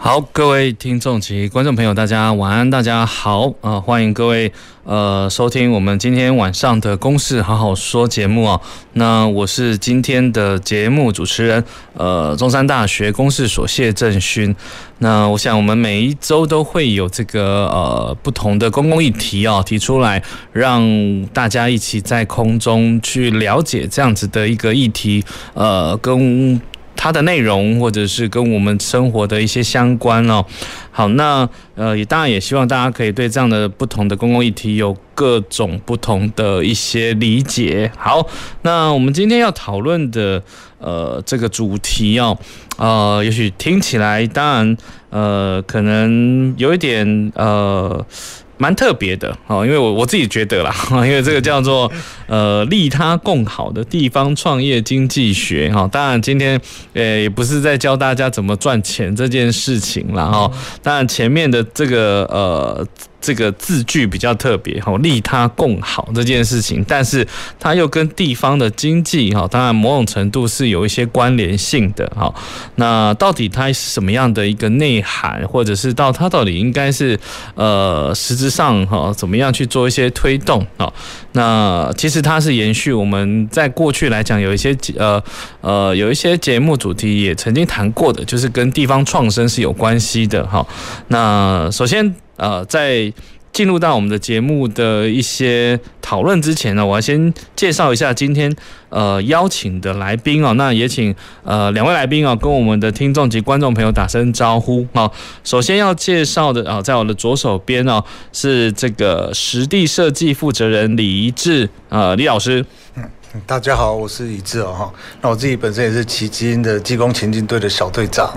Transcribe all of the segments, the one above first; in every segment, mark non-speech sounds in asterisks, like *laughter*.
好，各位听众及观众朋友，大家晚安，大家好啊、欢迎各位呃收听我们今天晚上的《公事好好说》节目啊。那我是今天的节目主持人，呃，中山大学公事所谢正勋。那我想我们每一周都会有这个呃不同的公共议题啊提出来，让大家一起在空中去了解这样子的一个议题，呃，跟。它的内容，或者是跟我们生活的一些相关哦。好，那呃，也当然也希望大家可以对这样的不同的公共议题有各种不同的一些理解。好，那我们今天要讨论的呃这个主题哦，呃，也许听起来当然呃可能有一点呃。蛮特别的哦，因为我我自己觉得啦，*laughs* 因为这个叫做呃利他共好的地方创业经济学哈。当然今天呃也不是在教大家怎么赚钱这件事情了哈。当然前面的这个呃。这个字句比较特别哈，利他共好这件事情，但是它又跟地方的经济哈，当然某种程度是有一些关联性的哈。那到底它是什么样的一个内涵，或者是到它到底应该是呃实质上哈怎么样去做一些推动啊？那其实它是延续我们在过去来讲有一些呃呃有一些节目主题也曾经谈过的，就是跟地方创生是有关系的哈。那首先。呃，在进入到我们的节目的一些讨论之前呢，我要先介绍一下今天呃邀请的来宾哦。那也请呃两位来宾啊，跟我们的听众及观众朋友打声招呼啊。首先要介绍的啊，在我的左手边哦，是这个实地设计负责人李一志呃李老师。嗯，大家好，我是李志哦哈。那我自己本身也是旗津英的技工前进队的小队长。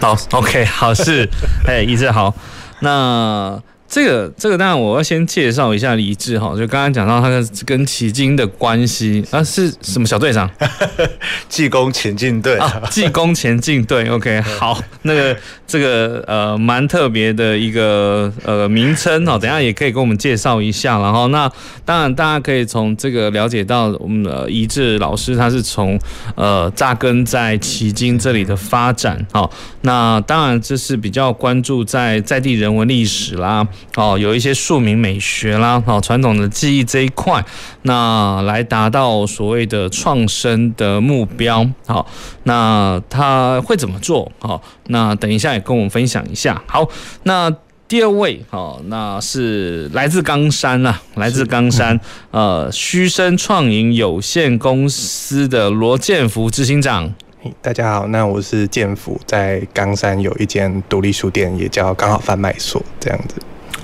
好，OK，好，是，*laughs* 哎，一志好。那这个这个当然我要先介绍一下李志哈，就刚刚讲到他跟奇经的关系啊，是什么小队长？*laughs* 济公前进队啊，技工前进队。*laughs* OK，好，那个这个呃蛮特别的一个呃名称哈，等下也可以跟我们介绍一下。然后那当然大家可以从这个了解到我们的一志老师他是从呃扎根在奇经这里的发展哈。那当然这是比较关注在在地人文历史啦。哦，有一些庶民美学啦，哦，传统的技艺这一块，那来达到所谓的创生的目标。好，那他会怎么做？好，那等一下也跟我们分享一下。好，那第二位，好，那是来自冈山啊，来自冈山，呃，虚声创营有限公司的罗建福执行长。大家好，那我是建福，在冈山有一间独立书店，也叫刚好贩卖所，这样子。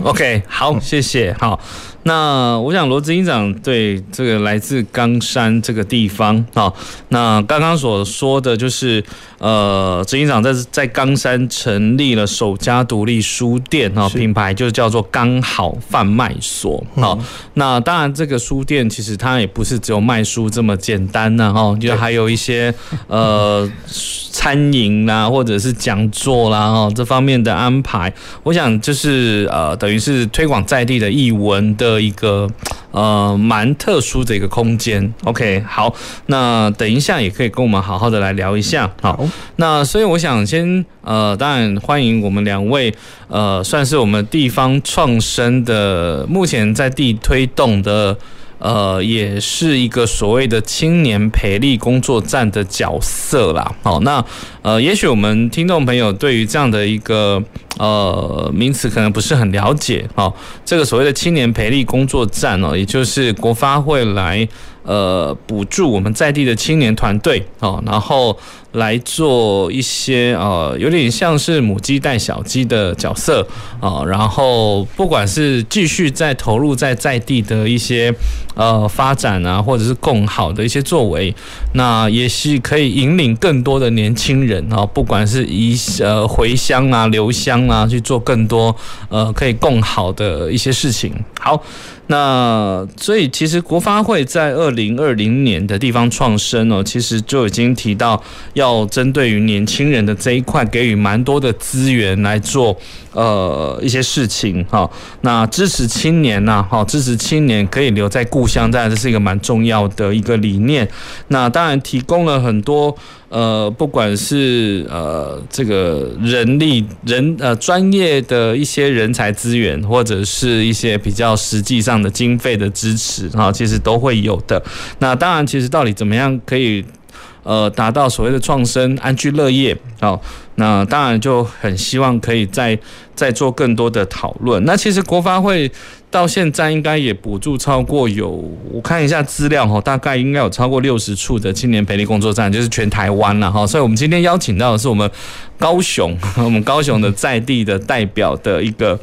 OK，好，谢谢。好，那我想罗执行长对这个来自冈山这个地方啊，那刚刚所说的就是，呃，执行长在在冈山成立了首家独立书店哈，品牌就叫做刚好贩卖所。好，那当然这个书店其实它也不是只有卖书这么简单呢哈，就还有一些呃。*laughs* 餐饮啦，或者是讲座啦，哦，这方面的安排，我想就是呃，等于是推广在地的译文的一个呃蛮特殊的一个空间。OK，好，那等一下也可以跟我们好好的来聊一下。好，那所以我想先呃，当然欢迎我们两位呃，算是我们地方创生的目前在地推动的。呃，也是一个所谓的青年培力工作站的角色啦。好，那呃，也许我们听众朋友对于这样的一个呃名词可能不是很了解。好，这个所谓的青年培力工作站呢，也就是国发会来呃补助我们在地的青年团队哦，然后。来做一些呃，有点像是母鸡带小鸡的角色啊，然后不管是继续在投入在在地的一些呃发展啊，或者是更好的一些作为，那也是可以引领更多的年轻人啊，不管是移呃回乡啊、留乡啊，去做更多呃可以更好的一些事情。好。那所以其实国发会在二零二零年的地方创生哦，其实就已经提到要针对于年轻人的这一块给予蛮多的资源来做呃一些事情哈。那支持青年呐，哈，支持青年可以留在故乡，当然这是一个蛮重要的一个理念。那当然提供了很多。呃，不管是呃这个人力人呃专业的一些人才资源，或者是一些比较实际上的经费的支持啊，其实都会有的。那当然，其实到底怎么样可以呃达到所谓的创生安居乐业？好，那当然就很希望可以再再做更多的讨论。那其实国发会。到现在应该也补助超过有，我看一下资料哈，大概应该有超过六十处的青年培力工作站，就是全台湾了哈。所以，我们今天邀请到的是我们高雄，*laughs* 我们高雄的在地的代表的一个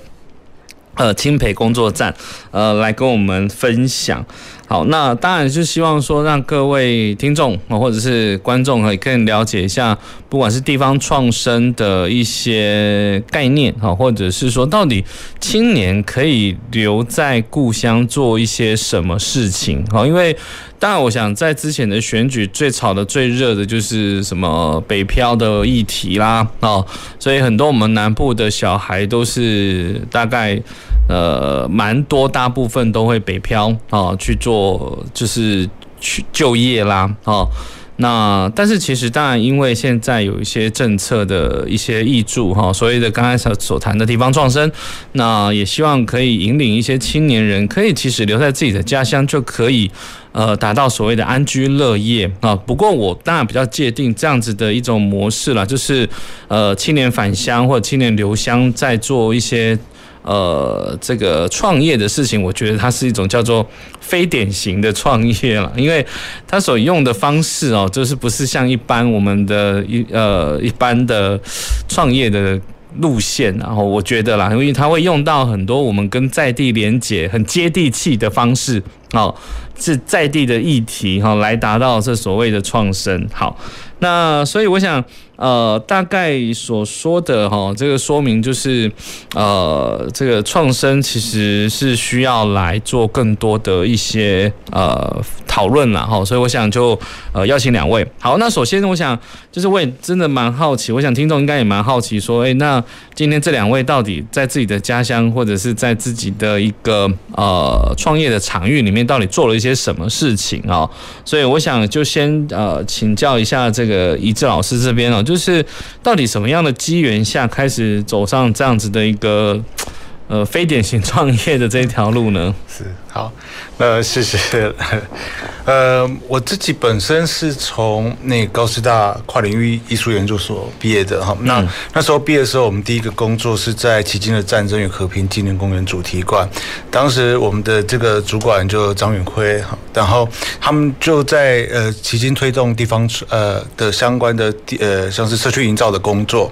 呃青培工作站，呃，来跟我们分享。好，那当然就希望说，让各位听众啊或者是观众可以更了解一下，不管是地方创生的一些概念哈，或者是说到底青年可以留在故乡做一些什么事情哈，因为当然我想在之前的选举最炒的最热的就是什么北漂的议题啦哦，所以很多我们南部的小孩都是大概。呃，蛮多，大部分都会北漂啊，去做就是去就业啦，哦，那但是其实当然，因为现在有一些政策的一些挹注哈，所谓的刚才所所谈的地方创生，那也希望可以引领一些青年人，可以其实留在自己的家乡，就可以呃达到所谓的安居乐业啊。不过我当然比较界定这样子的一种模式啦，就是呃青年返乡或者青年留乡，在做一些。呃，这个创业的事情，我觉得它是一种叫做非典型的创业了，因为它所用的方式哦，就是不是像一般我们的一呃一般的创业的路线，然后我觉得啦，因为它会用到很多我们跟在地连结很接地气的方式，哦，是在地的议题哈，来达到这所谓的创生。好，那所以我想。呃，大概所说的哈，这个说明就是，呃，这个创生其实是需要来做更多的一些呃讨论了哈，所以我想就呃邀请两位。好，那首先我想就是我也真的蛮好奇，我想听众应该也蛮好奇说，哎，那今天这两位到底在自己的家乡或者是在自己的一个呃创业的场域里面，到底做了一些什么事情啊？所以我想就先呃请教一下这个一志老师这边哦。就是到底什么样的机缘下开始走上这样子的一个呃非典型创业的这条路呢？是好。那，谢谢。*laughs* 呃，我自己本身是从那高师大跨领域艺术研究所毕业的哈。那那时候毕业的时候，我们第一个工作是在迄今的战争与和平纪念公园主题馆。当时我们的这个主管就张远辉哈，然后他们就在呃迄今推动地方呃的相关的呃像是社区营造的工作。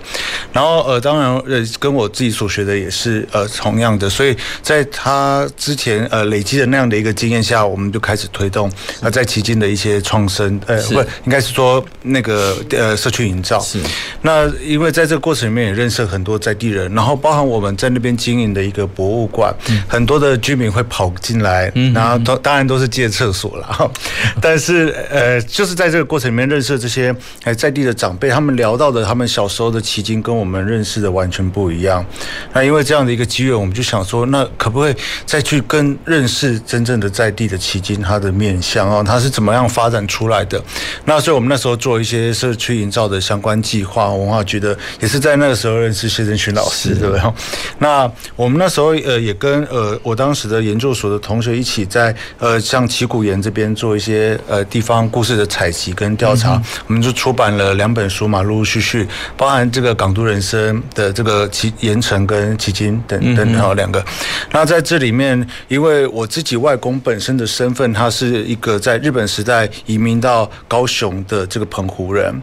然后呃当然呃跟我自己所学的也是呃同样的，所以在他之前呃累积的那样的一个。经验下，我们就开始推动那在旗津的一些创生，呃，不，应该是说那个呃社区营造。是。那因为在这个过程里面也认识很多在地人，然后包含我们在那边经营的一个博物馆，很多的居民会跑进来，然后都当然都是借厕所了。*laughs* 但是呃，就是在这个过程里面认识这些呃在地的长辈，他们聊到的他们小时候的旗津跟我们认识的完全不一样。那因为这样的一个机缘，我们就想说，那可不可以再去跟认识真正的。在地的旗津，它的面向哦，它是怎么样发展出来的？那所以我们那时候做一些社区营造的相关计划，文化局的也是在那个时候认识谢振群老师，对不对？那我们那时候呃也跟呃我当时的研究所的同学一起在呃像旗鼓岩这边做一些呃地方故事的采集跟调查，我们就出版了两本书嘛，陆陆续续包含这个港都人生的这个旗盐城跟旗津等等，然后两个。那在这里面，因为我自己外公本身的身份，他是一个在日本时代移民到高雄的这个澎湖人，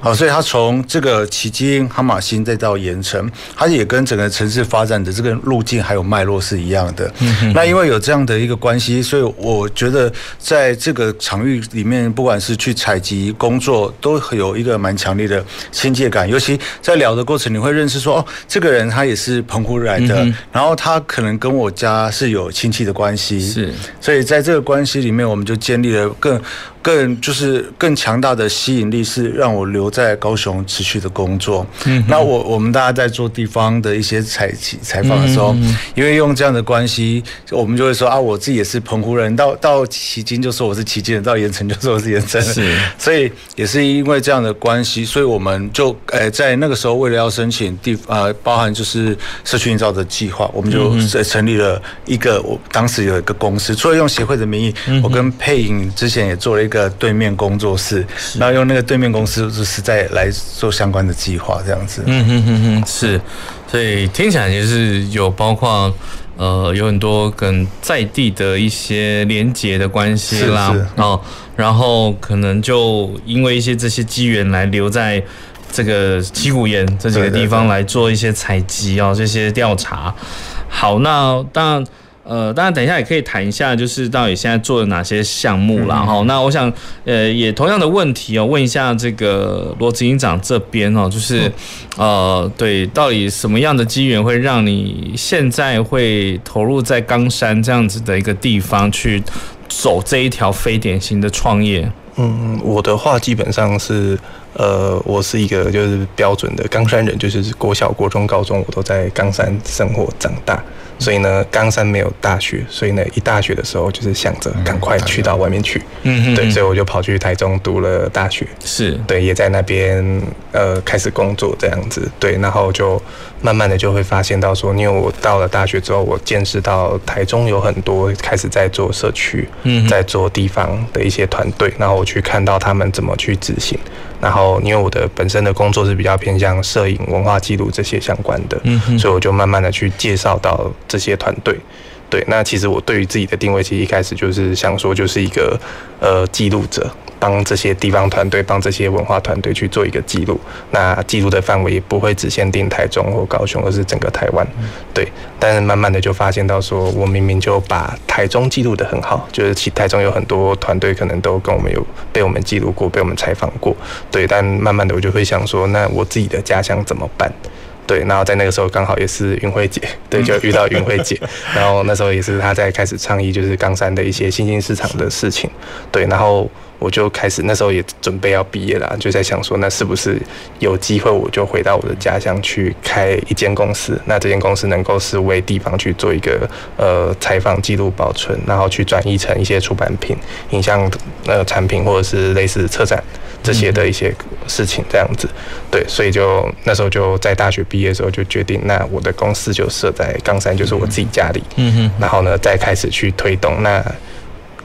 好，所以他从这个旗津、哈马星再到盐城，他也跟整个城市发展的这个路径还有脉络是一样的。那因为有这样的一个关系，所以我觉得在这个场域里面，不管是去采集工作，都有一个蛮强烈的亲切感。尤其在聊的过程，你会认识说，哦，这个人他也是澎湖来的，然后他可能跟我家是有亲戚的关系，是，所以在这个关系里面，我们就建立了更。更就是更强大的吸引力是让我留在高雄持续的工作。嗯，那我我们大家在做地方的一些采采访的时候，因为用这样的关系，我们就会说啊，我自己也是澎湖人，到到旗津就说我是旗津人，到盐城就说我是盐城人。是，*laughs* 所以也是因为这样的关系，所以我们就诶在那个时候为了要申请地呃包含就是社区营造的计划，我们就在成立了一个我当时有一个公司，除了用协会的名义，我跟佩颖之前也做了一个。一个对面工作室，然后用那个对面公司就是在来做相关的计划，这样子。嗯哼哼哼，是，所以听起来也是有包括呃有很多跟在地的一些连结的关系啦。哦，然后可能就因为一些这些机缘来留在这个旗鼓盐这几个地方来做一些采集啊，这些调查。好，那当然。呃，当然，等一下也可以谈一下，就是到底现在做了哪些项目了哈。那我想，呃，也同样的问题哦，问一下这个罗执行长这边哦，就是，呃，对，到底什么样的机缘会让你现在会投入在冈山这样子的一个地方去走这一条非典型的创业？嗯，我的话基本上是，呃，我是一个就是标准的冈山人，就是国小、国中、高中我都在冈山生活长大。所以呢，冈山没有大学，所以呢，一大学的时候就是想着赶快去到外面去，嗯，对，所以我就跑去台中读了大学，是对，也在那边呃开始工作这样子，对，然后就慢慢的就会发现到说，因为我到了大学之后，我见识到台中有很多开始在做社区，嗯，在做地方的一些团队，然后我去看到他们怎么去执行。然后，因为我的本身的工作是比较偏向摄影、文化记录这些相关的，所以我就慢慢的去介绍到这些团队。对，那其实我对于自己的定位，其实一开始就是想说，就是一个呃记录者。帮这些地方团队，帮这些文化团队去做一个记录。那记录的范围也不会只限定台中或高雄，而是整个台湾。对，但是慢慢的就发现到，说我明明就把台中记录得很好，就是其台中有很多团队可能都跟我们有被我们记录过，被我们采访过。对，但慢慢的我就会想说，那我自己的家乡怎么办？对，然后在那个时候刚好也是云慧姐，*laughs* 对，就遇到云慧姐，然后那时候也是她在开始倡议，就是冈山的一些新兴市场的事情。对，然后。我就开始那时候也准备要毕业了，就在想说，那是不是有机会我就回到我的家乡去开一间公司？那这间公司能够是为地方去做一个呃采访记录保存，然后去转译成一些出版品、影像呃产品或者是类似车展这些的一些事情这样子。对，所以就那时候就在大学毕业的时候就决定，那我的公司就设在冈山，就是我自己家里。嗯哼。然后呢，再开始去推动那。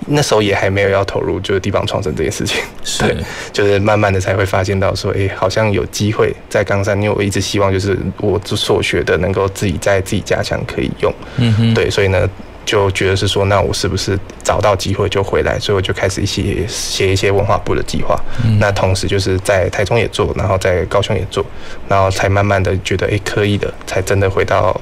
那时候也还没有要投入，就是地方创生这件事情，对，就是慢慢的才会发现到说，哎，好像有机会在冈山，因为我一直希望就是我所学的能够自己在自己家乡可以用，嗯哼，对，所以呢就觉得是说，那我是不是找到机会就回来，所以我就开始一些写一些文化部的计划，那同时就是在台中也做，然后在高雄也做，然后才慢慢的觉得，哎，可以的，才真的回到。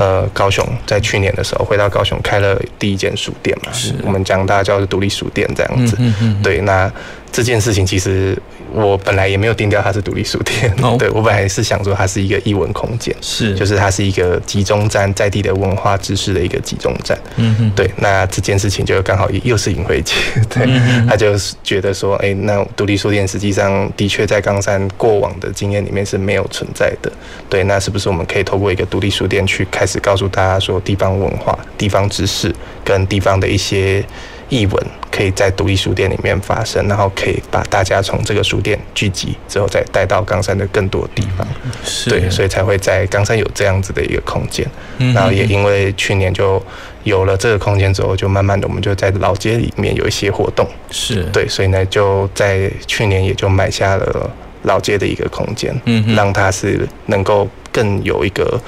呃，高雄在去年的时候回到高雄开了第一间书店嘛，是我们讲大家叫做独立书店这样子。嗯嗯嗯、对，那这件事情其实我本来也没有定调它是独立书店，哦、对我本来是想说它是一个艺文空间，是。就是它是一个集中站，在地的文化知识的一个集中站。嗯嗯，对，那这件事情就刚好又是尹慧姐，*laughs* 对，嗯、他就觉得说，哎、欸，那独立书店实际上的确在冈山过往的经验里面是没有存在的，对，那是不是我们可以透过一个独立书店去开始告诉大家说，地方文化、地方知识跟地方的一些艺文，可以在独立书店里面发生，然后可以把大家从这个书店聚集之后，再带到冈山的更多地方。是对，所以才会在冈山有这样子的一个空间。然后也因为去年就有了这个空间之后，就慢慢的我们就在老街里面有一些活动。是对，所以呢就在去年也就买下了老街的一个空间，嗯，让它是能够更有一个。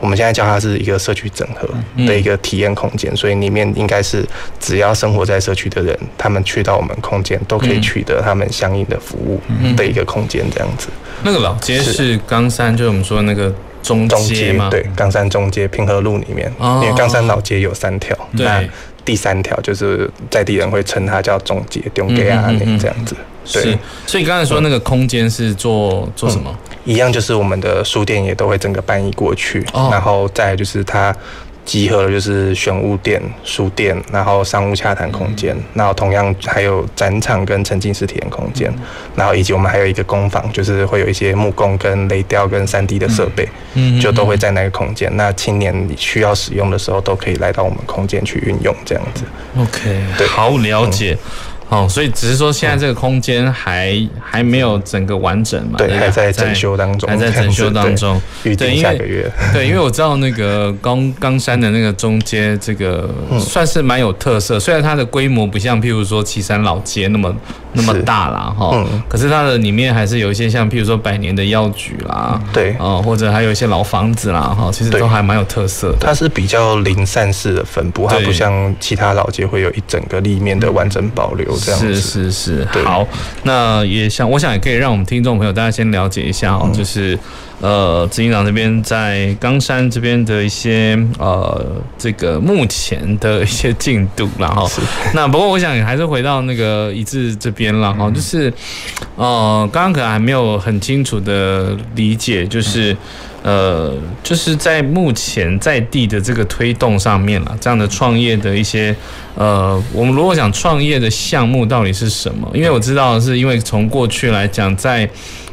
我们现在叫它是一个社区整合的一个体验空间，所以里面应该是只要生活在社区的人，他们去到我们空间都可以取得他们相应的服务的一个空间，这样子。那个老街是冈山，就是我们说那个中街吗？对，冈山中街平和路里面，因为冈山老街有三条，那第三条就是在地人会称它叫中街，中街啊，那这样子。对，所以刚才说那个空间是做做什么？一样就是我们的书店也都会整个搬移过去，然后再就是它集合了就是选物店、书店，然后商务洽谈空间，然后同样还有展场跟沉浸式体验空间，然后以及我们还有一个工坊，就是会有一些木工跟雷雕跟三 D 的设备，嗯，就都会在那个空间。那青年需要使用的时候，都可以来到我们空间去运用这样子。OK，对，好了解。哦，所以只是说现在这个空间还、嗯、还没有整个完整嘛？对，还在整修当中，还在整修当中。预定下个月。*laughs* 对，因为我知道那个冈冈山的那个中街，这个算是蛮有特色。虽然它的规模不像譬如说岐山老街那么那么大啦，哈，嗯，可是它的里面还是有一些像譬如说百年的药局啦，对，哦，或者还有一些老房子啦，哈，其实都还蛮有特色的。它是比较零散式的分布，它不像其他老街会有一整个立面的完整保留这样子。是是是，好，那也想，我想也可以让我们听众朋友大家先了解一下哦，嗯、就是呃，执行长这边在冈山这边的一些呃，这个目前的一些进度，然后那不过我想还是回到那个一致这边了哈，就是呃，刚刚可能还没有很清楚的理解，就是。呃，就是在目前在地的这个推动上面了，这样的创业的一些呃，我们如果想创业的项目到底是什么？因为我知道是因为从过去来讲，在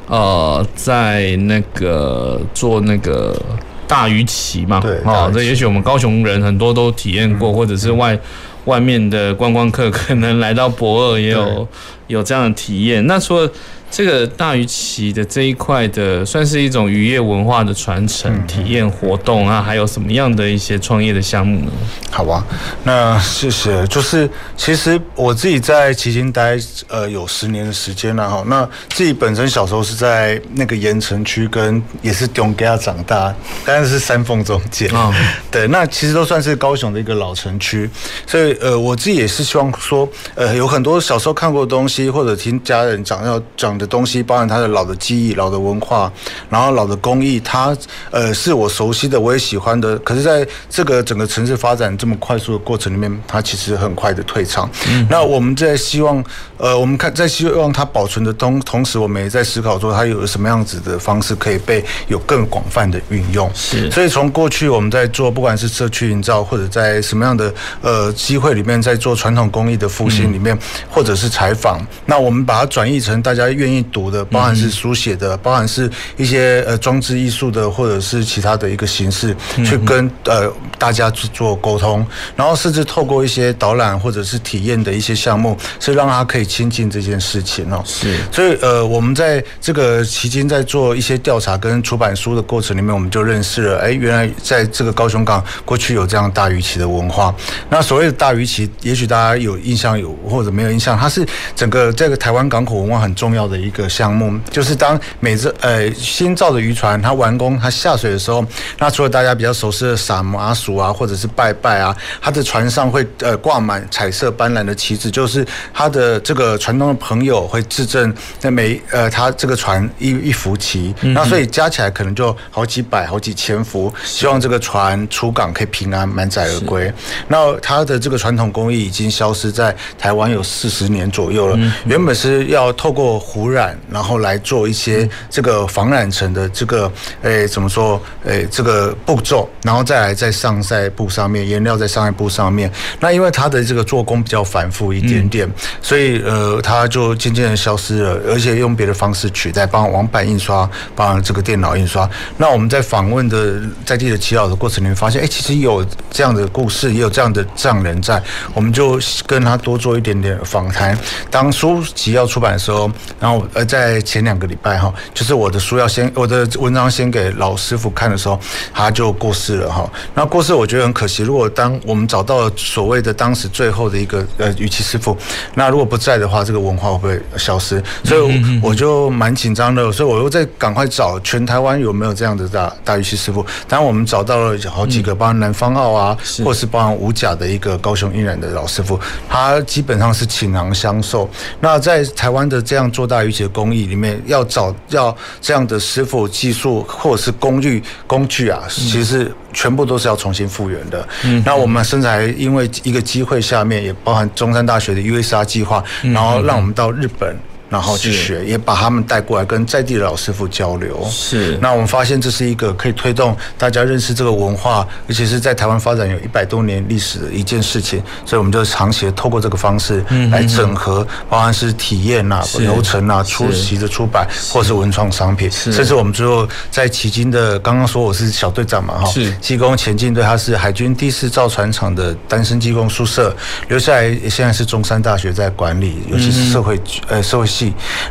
呃，在那个做那个大鱼旗嘛，对，哦，这也许我们高雄人很多都体验过，或者是外外面的观光客可能来到博尔也有有这样的体验。那除了这个大鱼旗的这一块的，算是一种渔业文化的传承、体验活动啊，还有什么样的一些创业的项目呢？好吧，那谢谢。就是其实我自己在旗津待呃有十年的时间了哈。那自己本身小时候是在那个盐城区，跟也是中街长大，但是是三凤中间啊。*laughs* 对，那其实都算是高雄的一个老城区，所以呃我自己也是希望说，呃有很多小时候看过的东西，或者听家人讲要讲。的东西，包含它的老的记忆、老的文化，然后老的工艺，它呃是我熟悉的，我也喜欢的。可是，在这个整个城市发展这么快速的过程里面，它其实很快的退场。嗯、那我们在希望，呃，我们看在希望它保存的同同时，我们也在思考说，它有什么样子的方式可以被有更广泛的运用。是，所以从过去我们在做，不管是社区营造，或者在什么样的呃机会里面，在做传统工艺的复兴里面，嗯、或者是采访，那我们把它转译成大家愿。愿意读的，包含是书写的，包含是一些呃装置艺术的，或者是其他的一个形式，去跟呃大家去做沟通，然后甚至透过一些导览或者是体验的一些项目，是让它可以亲近这件事情哦。是，所以呃我们在这个期间在做一些调查跟出版书的过程里面，我们就认识了，哎，原来在这个高雄港过去有这样大鱼旗的文化。那所谓的大鱼旗，也许大家有印象有或者没有印象，它是整个这个台湾港口文化很重要的。一个项目，就是当每只呃新造的渔船它完工它下水的时候，那除了大家比较熟悉的撒麻薯啊，或者是拜拜啊，它的船上会呃挂满彩色斑斓的旗子，就是它的这个船东的朋友会自证那每呃他这个船一一浮旗，那所以加起来可能就好几百好几千幅，希望这个船出港可以平安满载而归。那它的这个传统工艺已经消失在台湾有四十年左右了，原本是要透过湖。染，然后来做一些这个防染层的这个，诶，怎么说？诶，这个步骤，然后再来在上晒布上面，颜料在上晒布上面。那因为它的这个做工比较繁复一点点，所以呃，它就渐渐的消失了，而且用别的方式取代，帮网版印刷，帮这个电脑印刷。那我们在访问的在地的耆老的过程里面，发现，哎，其实有这样的故事，也有这样的匠人在，我们就跟他多做一点点访谈。当书籍要出版的时候，然后。呃，在前两个礼拜哈，就是我的书要先，我的文章先给老师傅看的时候，他就过世了哈。那过世我觉得很可惜，如果当我们找到了所谓的当时最后的一个呃鱼鳍师傅，那如果不在的话，这个文化会不会消失？所以我就蛮紧张的，所以我又在赶快找全台湾有没有这样的大大鱼鳍师傅。当然我们找到了好几个，包含南方澳啊，或是包含五甲的一个高雄印染的老师傅，他基本上是倾囊相授。那在台湾的这样做大鱼鳍的工艺里面，要找要这样的师傅、技术或者是工具工具啊，其实全部都是要重新复原的。那我们甚至还因为一个机会下面，也包含中山大学的 USR 计划，然后让我们到日本。然后去学，也把他们带过来跟在地的老师傅交流。是，那我们发现这是一个可以推动大家认识这个文化，而且是在台湾发展有一百多年历史的一件事情。所以我们就长期的透过这个方式来整合，包含是体验啊、流程啊、出席的出版，或是文创商品，甚至我们最后在迄今的，刚刚说我是小队长嘛，哈，是。机工前进队，他是海军第四造船厂的单身技工宿舍留下来，现在是中山大学在管理，尤其是社会呃社会。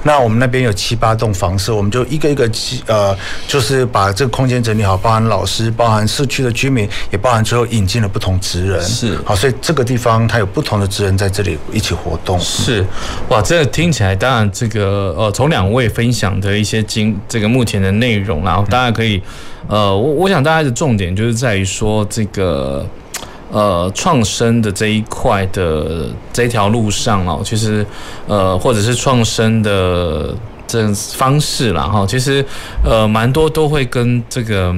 那我们那边有七八栋房舍，我们就一个一个呃，就是把这个空间整理好，包含老师，包含社区的居民，也包含最后引进了不同职人。是好，所以这个地方它有不同的职人在这里一起活动。是哇，这个听起来当然这个呃，从两位分享的一些经这个目前的内容，然后大家可以呃，我我想大家的重点就是在于说这个。呃，创生的这一块的这条路上哦，其实呃，或者是创生的这方式啦哈，其实呃，蛮多都会跟这个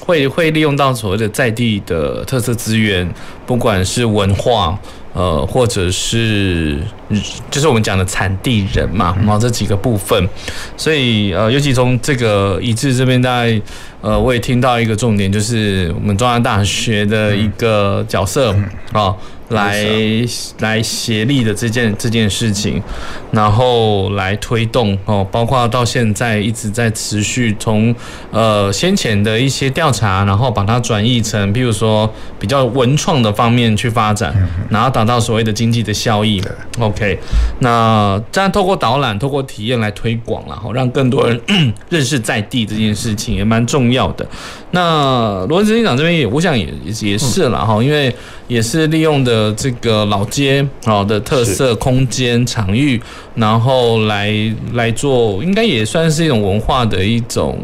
会会利用到所谓的在地的特色资源，不管是文化呃，或者是就是我们讲的产地人嘛，然后这几个部分，所以呃，尤其从这个一致这边大概。呃，我也听到一个重点，就是我们中央大学的一个角色啊。来来协力的这件这件事情，然后来推动哦，包括到现在一直在持续从呃先前的一些调查，然后把它转译成，譬如说比较文创的方面去发展，然后达到所谓的经济的效益。OK，那这样透过导览、透过体验来推广，然后让更多人 *clears throat* 认识在地这件事情也蛮重要的。那罗执行长这边也，我想也也是了哈，因为也是利用的。呃，这个老街好的特色空间场域，然后来来做，应该也算是一种文化的一种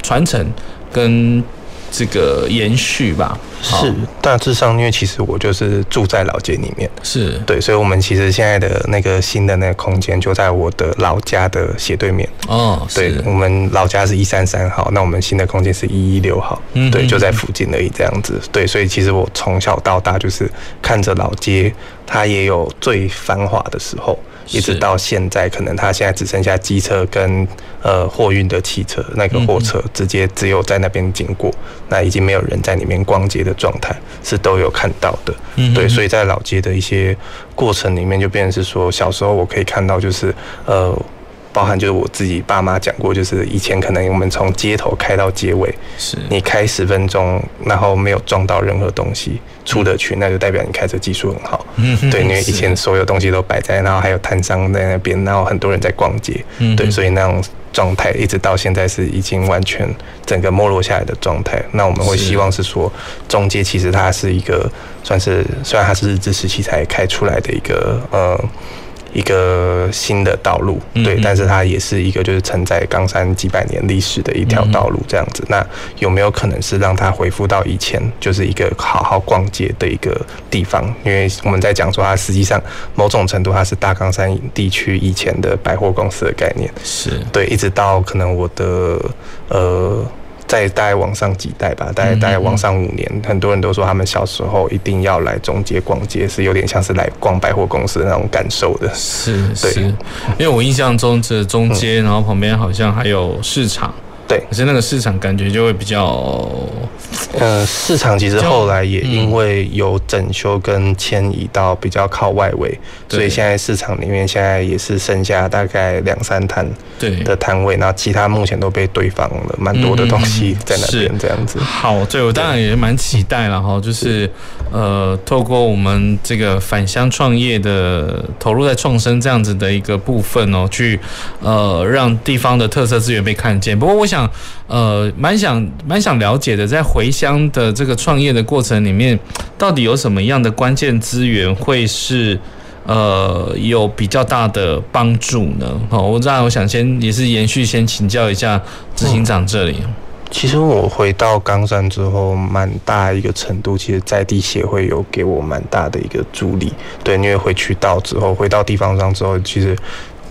传承跟这个延续吧。是大致上，因为其实我就是住在老街里面，是对，所以我们其实现在的那个新的那个空间就在我的老家的斜对面。哦，对，我们老家是一三三号，那我们新的空间是一一六号，嗯，对，就在附近而已，这样子。对，所以其实我从小到大就是看着老街，它也有最繁华的时候。一直到现在，可能他现在只剩下机车跟呃货运的汽车，那个货车直接只有在那边经过，那已经没有人在里面逛街的状态，是都有看到的。对，所以在老街的一些过程里面，就变成是说，小时候我可以看到，就是呃。包含就是我自己爸妈讲过，就是以前可能我们从街头开到街尾，是你开十分钟，然后没有撞到任何东西出得去，那就代表你开车技术很好。嗯，对，*laughs* 因为以前所有东西都摆在，然后还有摊商在那边，然后很多人在逛街，嗯，对，所以那种状态一直到现在是已经完全整个没落下来的状态。那我们会希望是说，中介其实它是一个算是，虽然它是日治时期才开出来的一个呃。一个新的道路，对，但是它也是一个就是承载冈山几百年历史的一条道路，这样子。那有没有可能是让它恢复到以前，就是一个好好逛街的一个地方？因为我们在讲说，它实际上某种程度它是大冈山地区以前的百货公司的概念，是对，一直到可能我的呃。再大概往上几代吧，大概大概往上五年，很多人都说他们小时候一定要来中街逛街，是有点像是来逛百货公司的那种感受的。是，是，因为我印象中这中街，然后旁边好像还有市场。对，可是那个市场感觉就会比较，呃，市场其实后来也因为有整修跟迁移到比较靠外围，所以现在市场里面现在也是剩下大概两三摊。对的摊位，那其他目前都被堆放了蛮多的东西在那边，这样子。好，对我当然也蛮期待了哈，就是呃，透过我们这个返乡创业的投入在创生这样子的一个部分哦，去呃让地方的特色资源被看见。不过我想呃蛮想蛮想了解的，在回乡的这个创业的过程里面，到底有什么样的关键资源会是？呃，有比较大的帮助呢。好，我这样我想先也是延续，先请教一下执行长这里。其实我回到冈山之后，蛮大一个程度，其实在地协会有给我蛮大的一个助力。对，因为回去到之后，回到地方上之后，其实。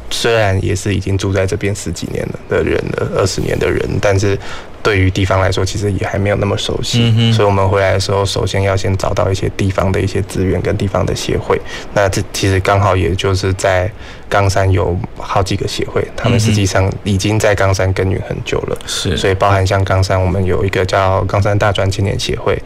虽然也是已经住在这边十几年了的人了，二十年的人，但是对于地方来说，其实也还没有那么熟悉。嗯、所以，我们回来的时候，首先要先找到一些地方的一些资源跟地方的协会。那这其实刚好也就是在冈山有好几个协会，他们实际上已经在冈山耕耘很久了。是、嗯，所以包含像冈山，我们有一个叫冈山大专青年协会。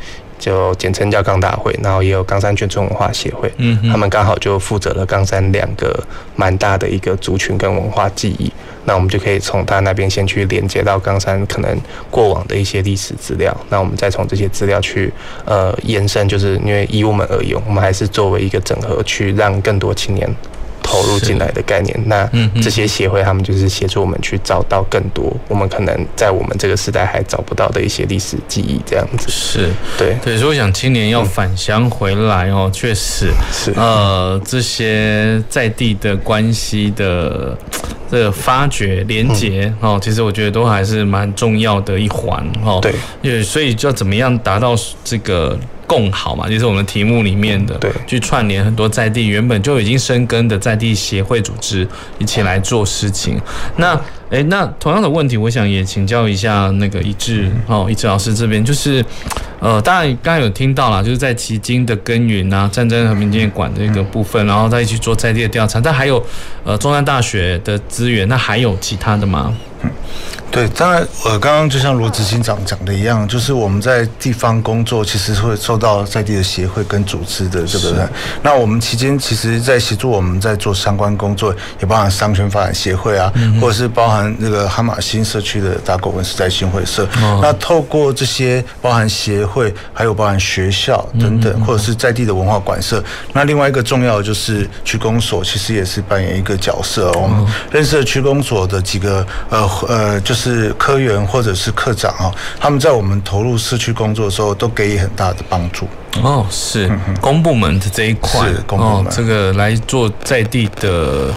就简称叫冈大会，然后也有冈山眷村文化协会，嗯，他们刚好就负责了冈山两个蛮大的一个族群跟文化记忆，那我们就可以从他那边先去连接到冈山可能过往的一些历史资料，那我们再从这些资料去呃延伸，就是因为以我们而言，我们还是作为一个整合，去让更多青年。投入进来的概念，那这些协会他们就是协助我们去找到更多我们可能在我们这个时代还找不到的一些历史记忆，这样子。是。对。对。所以我想青年要返乡回来哦，确实。是。呃这些在地的关系的这个发掘连接哦，其实我觉得都还是蛮重要的一环哦。对，所以就要怎么样达到这个。共好嘛，就是我们题目里面的，对，去串联很多在地原本就已经生根的在地协会组织，一起来做事情。那，诶，那同样的问题，我想也请教一下那个一志哦，一志老师这边，就是，呃，当然刚刚有听到啦，就是在迄今的耕耘啊，战争和平纪念馆的一个部分，然后再去做在地的调查，但还有，呃，中山大学的资源，那还有其他的吗？对，当然，呃，刚刚就像罗执行长讲的一样，就是我们在地方工作，其实会受到在地的协会跟组织的这个。是那我们期间，其实，在协助我们在做相关工作，也包含商圈发展协会啊，嗯、或者是包含那个哈马新社区的打狗文时代新会社。哦、那透过这些，包含协会，还有包含学校等等，嗯、或者是在地的文化馆社。那另外一个重要的就是区公所，其实也是扮演一个角色。我们认识了区公所的几个，呃呃，就是。科员或者是科长啊，他们在我们投入市区工作的时候，都给予很大的帮助。哦，是公部门的这一块，是公部门，哦，这个来做在地的。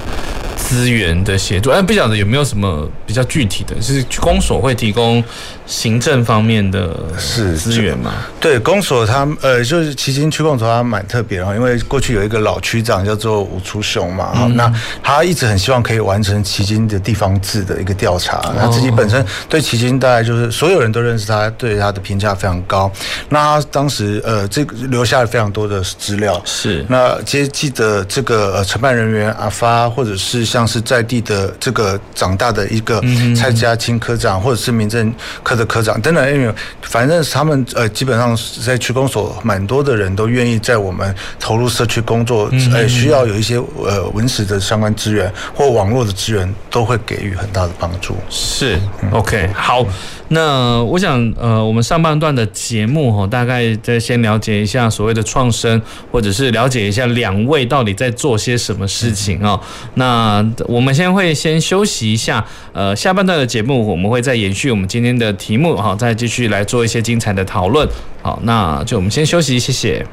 资源的协助，哎，不晓得有没有什么比较具体的，就是公所会提供行政方面的是资源吗？对，公所他呃，就是旗津区公所，他蛮特别哈，因为过去有一个老区长叫做吴初雄嘛，哈、嗯，那他一直很希望可以完成旗津的地方志的一个调查，他自己本身对旗津大概就是所有人都认识他，对他的评价非常高。那他当时呃，这个留下了非常多的资料，是那接记得这个呃承办人员阿发或者是。像是在地的这个长大的一个蔡家清科长，或者是民政科的科长等等，因为反正他们呃基本上在区公所蛮多的人都愿意在我们投入社区工作，呃需要有一些呃文史的相关资源或网络的资源，都会给予很大的帮助。是，OK，好。那我想，呃，我们上半段的节目哈，大概在先了解一下所谓的创生，或者是了解一下两位到底在做些什么事情啊。那我们先会先休息一下，呃，下半段的节目我们会再延续我们今天的题目哈，再继续来做一些精彩的讨论。好，那就我们先休息，谢谢。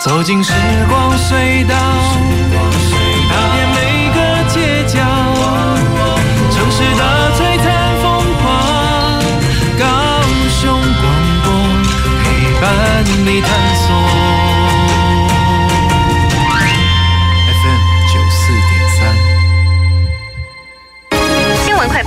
走进时光隧道。你叹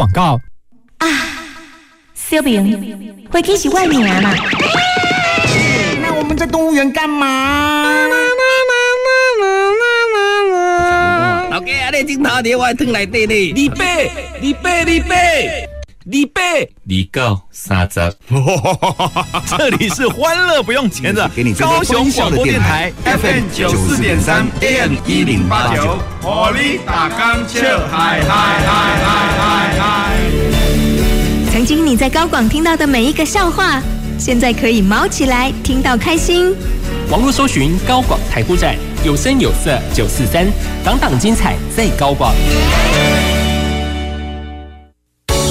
广告啊，小明，会计是外面嘛？那我们在动物园干嘛？老哥，阿你镜头伫我的汤内底呢？二八，二八，二八，二八，二九三十。*laughs* 这里是欢乐不用钱的高雄广播电台 FM 九四点三 AM 一零八九，火力打钢球，嗨嗨嗨嗨嗨嗨。曾经你在高广听到的每一个笑话，现在可以毛起来听到开心。网络搜寻高广台呼站，有声有色九四三，档档精彩在高广。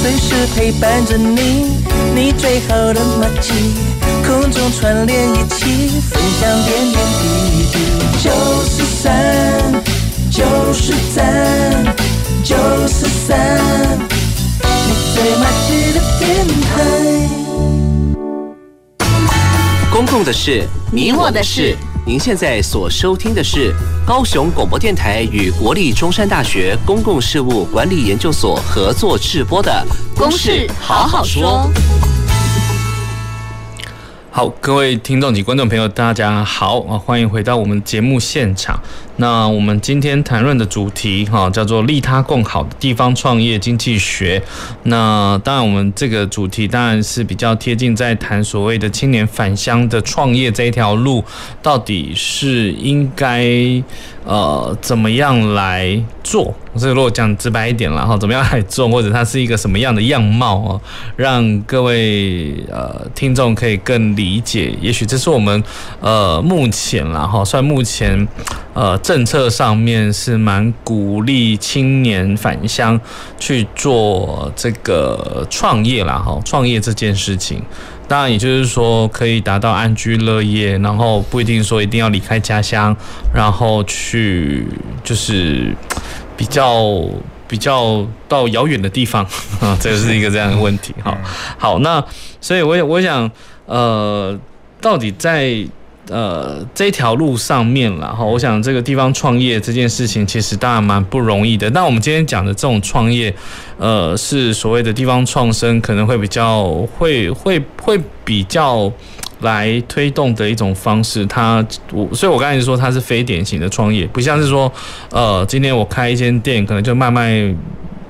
随时陪伴着你，你最好的默契，空中串联一起，分享点点滴滴。九四三，九四三，九四三。公共的事，你我的事。您现在所收听的是高雄广播电台与国立中山大学公共事务管理研究所合作制播的《公事好好说》。好，各位听众及观众朋友，大家好啊！欢迎回到我们节目现场。那我们今天谈论的主题哈，叫做利他共好的地方创业经济学。那当然，我们这个主题当然是比较贴近在谈所谓的青年返乡的创业这一条路，到底是应该呃怎么样来做？所以如果讲直白一点了哈，怎么样来做，或者它是一个什么样的样貌哦，让各位呃听众可以更理解。也许这是我们呃目前了哈，算目前呃。政策上面是蛮鼓励青年返乡去做这个创业啦，哈，创业这件事情，当然也就是说可以达到安居乐业，然后不一定说一定要离开家乡，然后去就是比较比较到遥远的地方啊，*laughs* 这是一个这样的问题，哈，好，那所以我我想呃，到底在。呃，这条路上面了哈，我想这个地方创业这件事情其实当然蛮不容易的。那我们今天讲的这种创业，呃，是所谓的地方创生，可能会比较会会会比较来推动的一种方式。它我所以我刚才说它是非典型的创业，不像是说呃，今天我开一间店，可能就卖卖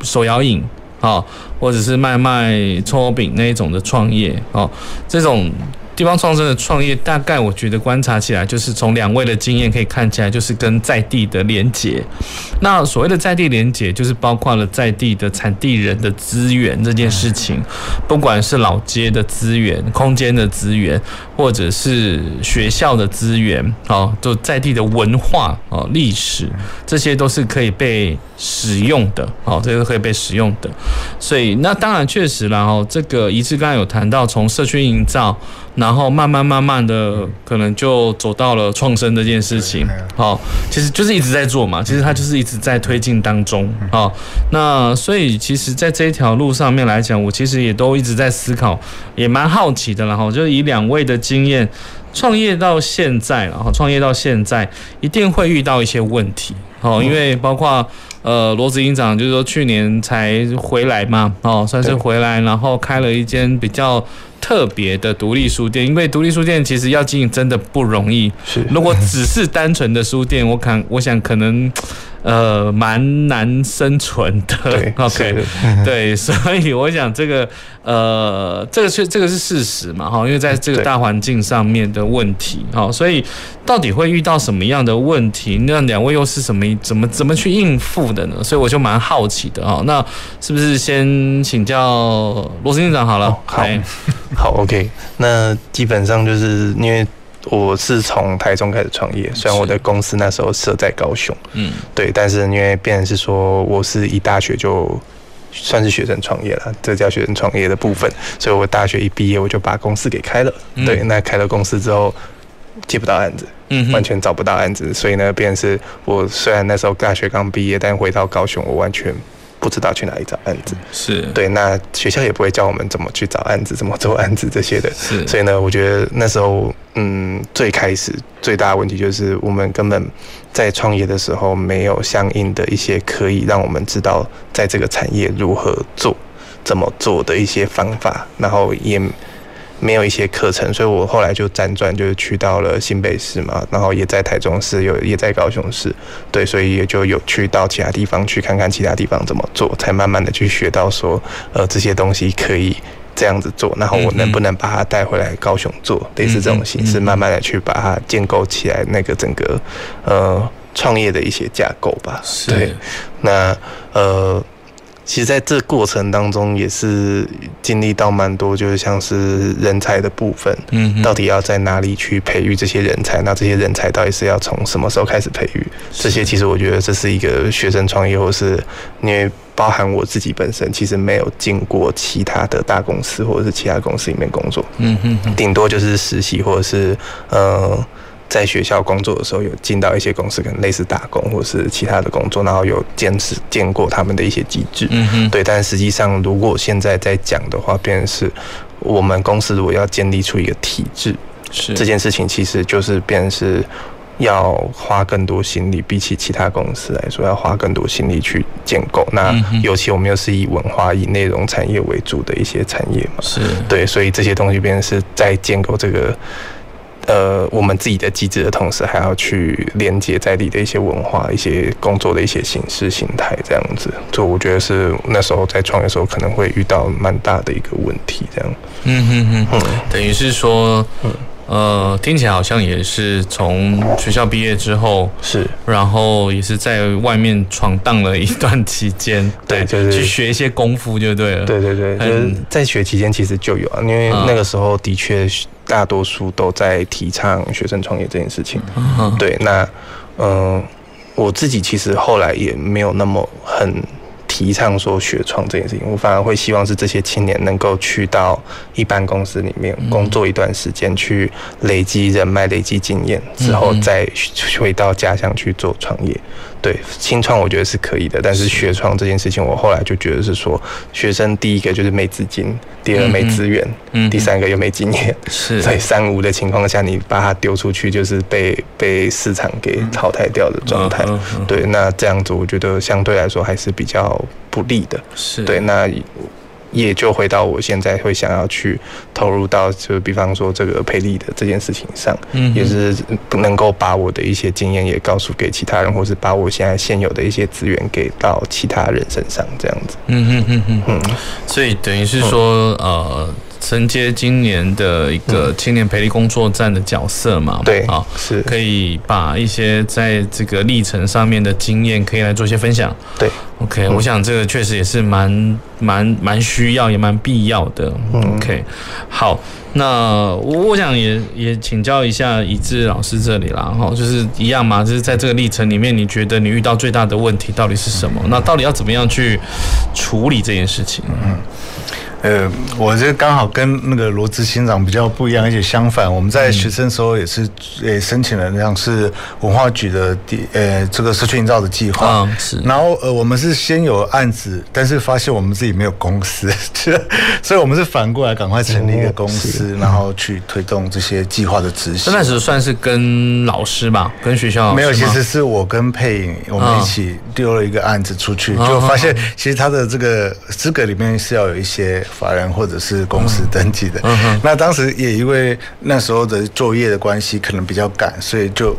手摇饮啊，或者是卖卖葱油饼那一种的创业哦，这种。地方创生的创业，大概我觉得观察起来，就是从两位的经验可以看起来，就是跟在地的连结。那所谓的在地连结，就是包括了在地的产地人的资源这件事情，不管是老街的资源、空间的资源，或者是学校的资源，哦，就在地的文化哦、历史，这些都是可以被使用的，哦，这个可以被使用的。所以，那当然确实啦，哦，这个宜志刚才有谈到，从社区营造。然后慢慢慢慢的，可能就走到了创生这件事情。好，其实就是一直在做嘛，其实他就是一直在推进当中。好，那所以其实，在这一条路上面来讲，我其实也都一直在思考，也蛮好奇的。然后就以两位的经验，创业到现在，然后创业到现在，一定会遇到一些问题。好，因为包括呃罗子营长，就是说去年才回来嘛，哦，算是回来，然后开了一间比较。特别的独立书店，因为独立书店其实要经营真的不容易。是，如果只是单纯的书店，我看我想可能。呃，蛮难生存的。对，*laughs* OK，*laughs* *laughs* 对，所以我想这个，呃，这个是这个是事实嘛，哈，因为在这个大环境上面的问题，哈，所以到底会遇到什么样的问题？那两位又是什么怎么怎么去应付的呢？所以我就蛮好奇的哈。那是不是先请教罗执行长好了？好，好，OK。那基本上就是因为。我是从台中开始创业，虽然我的公司那时候设在高雄，嗯，对，但是因为变成是说我是一大学就算是学生创业了，这叫学生创业的部分，所以我大学一毕业我就把公司给开了，嗯、对，那开了公司之后接不到案子，嗯，完全找不到案子，所以呢，变成是我虽然那时候大学刚毕业，但回到高雄我完全。不知道去哪里找案子，是。对，那学校也不会教我们怎么去找案子，怎么做案子这些的，是，所以呢，我觉得那时候，嗯，最开始最大的问题就是我们根本在创业的时候没有相应的一些可以让我们知道在这个产业如何做、怎么做的一些方法，然后也。没有一些课程，所以我后来就辗转，就是去到了新北市嘛，然后也在台中市，有也在高雄市，对，所以也就有去到其他地方去看看其他地方怎么做，才慢慢的去学到说，呃，这些东西可以这样子做，然后我能不能把它带回来高雄做，类似这种形式，慢慢的去把它建构起来，那个整个呃创业的一些架构吧。对，那呃。其实，在这过程当中，也是经历到蛮多，就是像是人才的部分，嗯，到底要在哪里去培育这些人才？那这些人才到底是要从什么时候开始培育？这些其实我觉得这是一个学生创业，或是因为包含我自己本身，其实没有进过其他的大公司或者是其他公司里面工作，嗯嗯，顶多就是实习或者是呃。在学校工作的时候，有进到一些公司，可能类似打工或是其他的工作，然后有见识见过他们的一些机制，嗯哼，对。但实际上，如果现在在讲的话，变成是我们公司如果要建立出一个体制，是这件事情，其实就是变成是要花更多心力，比起其他公司来说，要花更多心力去建构。那尤其我们又是以文化、以内容产业为主的一些产业嘛，是对，所以这些东西变成是在建构这个。呃，我们自己的机制的同时，还要去连接在地的一些文化、一些工作的一些形式、形态，这样子，就我觉得是那时候在创业的时候可能会遇到蛮大的一个问题，这样。嗯哼哼，等于是说，呃，听起来好像也是从学校毕业之后是，然后也是在外面闯荡了一段期间，*laughs* 对，就是去学一些功夫就对了。对对对，就是在学期间其实就有啊，因为那个时候的确。大多数都在提倡学生创业这件事情。对，那嗯、呃，我自己其实后来也没有那么很提倡说学创这件事情，我反而会希望是这些青年能够去到一般公司里面工作一段时间，去累积人脉、累积经验之后，再回到家乡去做创业。对，新创我觉得是可以的，但是学创这件事情，我后来就觉得是说，学生第一个就是没资金，第二没资源，嗯，第三个又没经验，是在三无的情况下，你把它丢出去，就是被被市场给淘汰掉的状态。对，那这样子我觉得相对来说还是比较不利的。是对，那。也就回到我现在会想要去投入到，就比方说这个培力的这件事情上，嗯，也是不能够把我的一些经验也告诉给其他人，或是把我现在现有的一些资源给到其他人身上，这样子。嗯嗯嗯嗯嗯。所以等于是说，呃。承接今年的一个青年培力工作站的角色嘛？对，啊，是可以把一些在这个历程上面的经验，可以来做一些分享。对，OK，我想这个确实也是蛮蛮蛮需要，也蛮必要的。OK，好，那我我想也也请教一下一志老师这里啦，哈，就是一样嘛，就是在这个历程里面，你觉得你遇到最大的问题到底是什么？那到底要怎么样去处理这件事情？嗯。呃，我这刚好跟那个罗志新长比较不一样，而且相反，我们在学生时候也是也申请了像是文化局的第呃这个社区营造的计划，是。然后呃我们是先有案子，但是发现我们自己没有公司，*laughs* 所以我们是反过来赶快成立一个公司，然后去推动这些计划的执行。那时候算是跟老师吧，跟学校没有，其实是我跟佩颖我们一起丢了一个案子出去，就发现其实他的这个资格里面是要有一些。法人或者是公司登记的，那当时也因为那时候的作业的关系，可能比较赶，所以就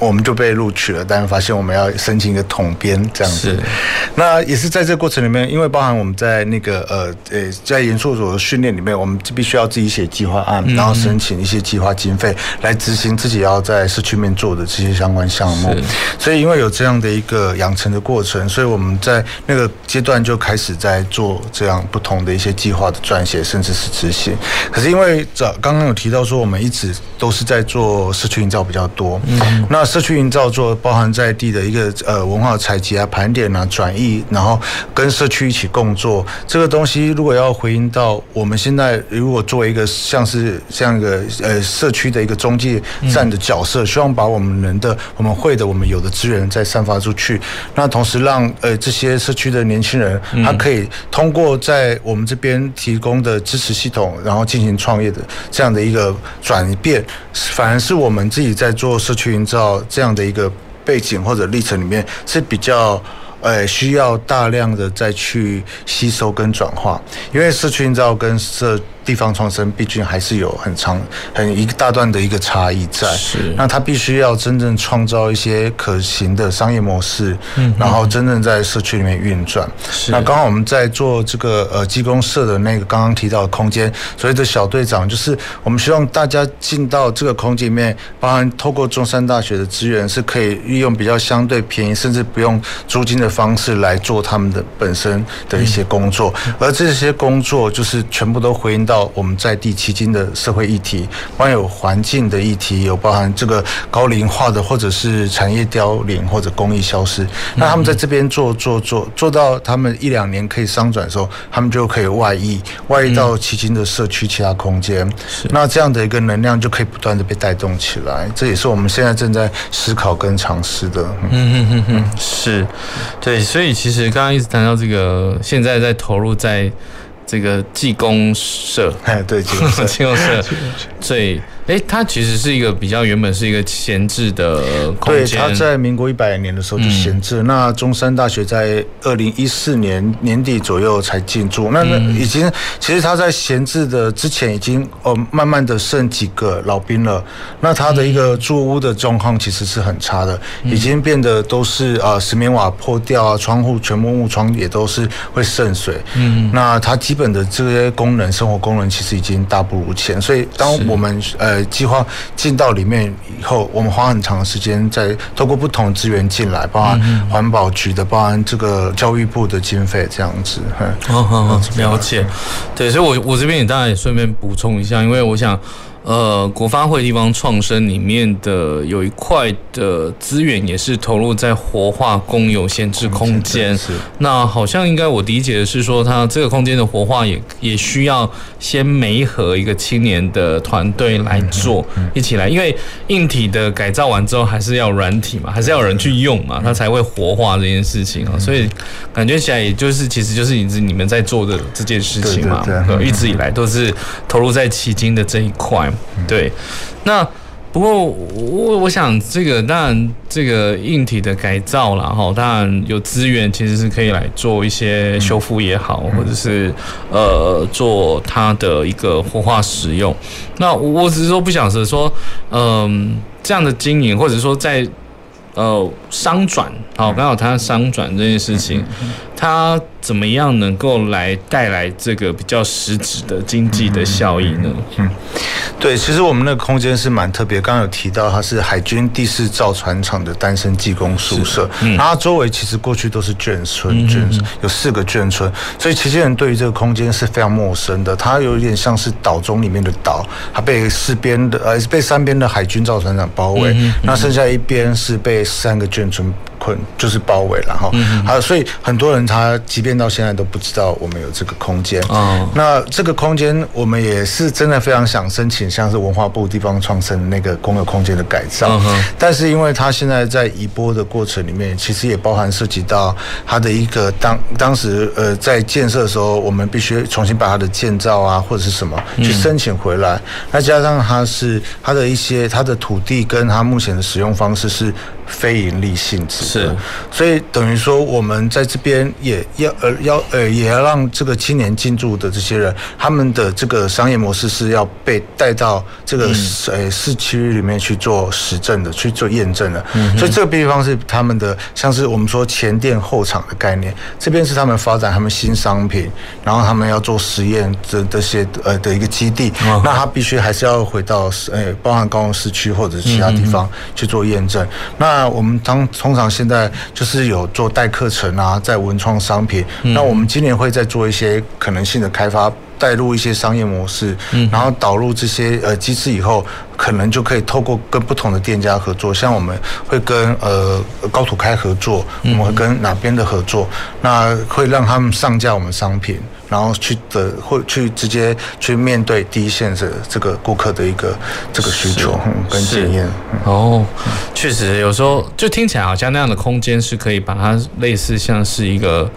我们就被录取了，但是发现我们要申请一个统编这样子。那也是在这个过程里面，因为包含我们在那个呃呃在研究所的训练里面，我们必须要自己写计划案，然后申请一些计划经费来执行自己要在社区面做的这些相关项目。所以因为有这样的一个养成的过程，所以我们在那个阶段就开始在做这样不同的一些计划的撰写，甚至是执行。可是因为早刚刚有提到说，我们一直都是在做社区营造比较多，嗯，那社区营造做包含在地的一个呃文化采集啊、盘点啊、转译，然后跟社区一起共作，这个东西如果要回应到我们现在如果作为一个像是这样一个呃社区的一个中介站的角色，希望把我们人的、我们会的、我们有的资源再散发出去，那同时让呃这些社区的年轻人，他可以通过在我们这边提供的支持系统，然后进行创业的这样的一个转变，反而是我们自己在做社区营造这样的一个背景或者历程里面是比较呃需要大量的再去吸收跟转化，因为社区营造跟社地方创生毕竟还是有很长、很一大段的一个差异在，是。那他必须要真正创造一些可行的商业模式，嗯，然后真正在社区里面运转。是。那刚好我们在做这个呃技工社的那个刚刚提到的空间，所以的小队长，就是我们希望大家进到这个空间里面，包含透过中山大学的资源，是可以利用比较相对便宜，甚至不用租金的方式来做他们的本身的一些工作，而这些工作就是全部都回应到。到我们在地迄今的社会议题，包含有环境的议题，有包含这个高龄化的，或者是产业凋零或者工艺消失。那他们在这边做做做做到他们一两年可以商转的时候，他们就可以外溢外溢到迄今的社区其他空间。那这样的一个能量就可以不断的被带动起来。这也是我们现在正在思考跟尝试的。嗯嗯嗯嗯，是对。所以其实刚刚一直谈到这个，现在在投入在。这个技工社，哎，对，技工社，*laughs* *laughs* 技工社，最。哎，它其实是一个比较原本是一个闲置的空间。对，它在民国一百年的时候就闲置。嗯、那中山大学在二零一四年年底左右才进驻。那那已经，其实它在闲置的之前已经哦，慢慢的剩几个老兵了。那它的一个住屋的状况其实是很差的，已经变得都是啊石棉瓦破掉啊，窗户全部木窗也都是会渗水。嗯，那它基本的这些功能，生活功能其实已经大不如前。所以当我们呃。计划进到里面以后，我们花很长的时间在透过不同资源进来，包含环保局的，包含这个教育部的经费这样子。好好好，了解。对，所以我我这边也当然也顺便补充一下，因为我想。呃，国发会地方创生里面的有一块的资源也是投入在活化公有闲置空间。是。那好像应该我理解的是说，它这个空间的活化也也需要先媒合一个青年的团队来做，一起来，因为硬体的改造完之后还是要软体嘛，还是要有人去用嘛，它才会活化这件事情啊。所以感觉起来也就是其实就是你你们在做的这件事情嘛，一直以来都是投入在迄今的这一块。对，那不过我我想这个当然这个硬体的改造啦，哈，当然有资源其实是可以来做一些修复也好，或者是呃做它的一个活化使用。那我只是说不想是说嗯这样的经营，或者说在呃商转，好，刚好谈到商转这件事情，它怎么样能够来带来这个比较实质的经济的效益呢？嗯。对，其实我们那个空间是蛮特别。刚刚有提到，它是海军第四造船厂的单身技工宿舍，嗯、然后它周围其实过去都是眷村，眷村有四个眷村，所以其实人对于这个空间是非常陌生的。它有点像是岛中里面的岛，它被四边的呃被三边的海军造船厂包围，嗯、那剩下一边是被三个眷村。困就是包围了哈，好，所以很多人他即便到现在都不知道我们有这个空间。哦，那这个空间我们也是真的非常想申请，像是文化部地方创生那个公有空间的改造。嗯，但是因为它现在在移拨的过程里面，其实也包含涉及到它的一个当当时呃在建设的时候，我们必须重新把它的建造啊或者是什么去申请回来。那加上它是它的一些它的土地跟它目前的使用方式是。非盈利性质。是，所以等于说我们在这边也要呃要呃也要让这个青年进驻的这些人，他们的这个商业模式是要被带到这个呃市区里面去做实证的，去做验证的。嗯，所以这个地方是他们的，像是我们说前店后厂的概念，这边是他们发展他们新商品，然后他们要做实验这这些呃的一个基地。哦、那他必须还是要回到呃包含高雄市区或者其他地方去做验证。嗯、那我们当通常现在就是有做代课程啊，在文创商品。嗯、那我们今年会再做一些可能性的开发。带入一些商业模式，然后导入这些呃机制以后，可能就可以透过跟不同的店家合作，像我们会跟呃高土开合作，我们会跟哪边的合作，那会让他们上架我们商品，然后去的会去直接去面对第一线的这个顾客的一个这个需求跟经验。哦，确实有时候就听起来好像那样的空间是可以把它类似像是一个。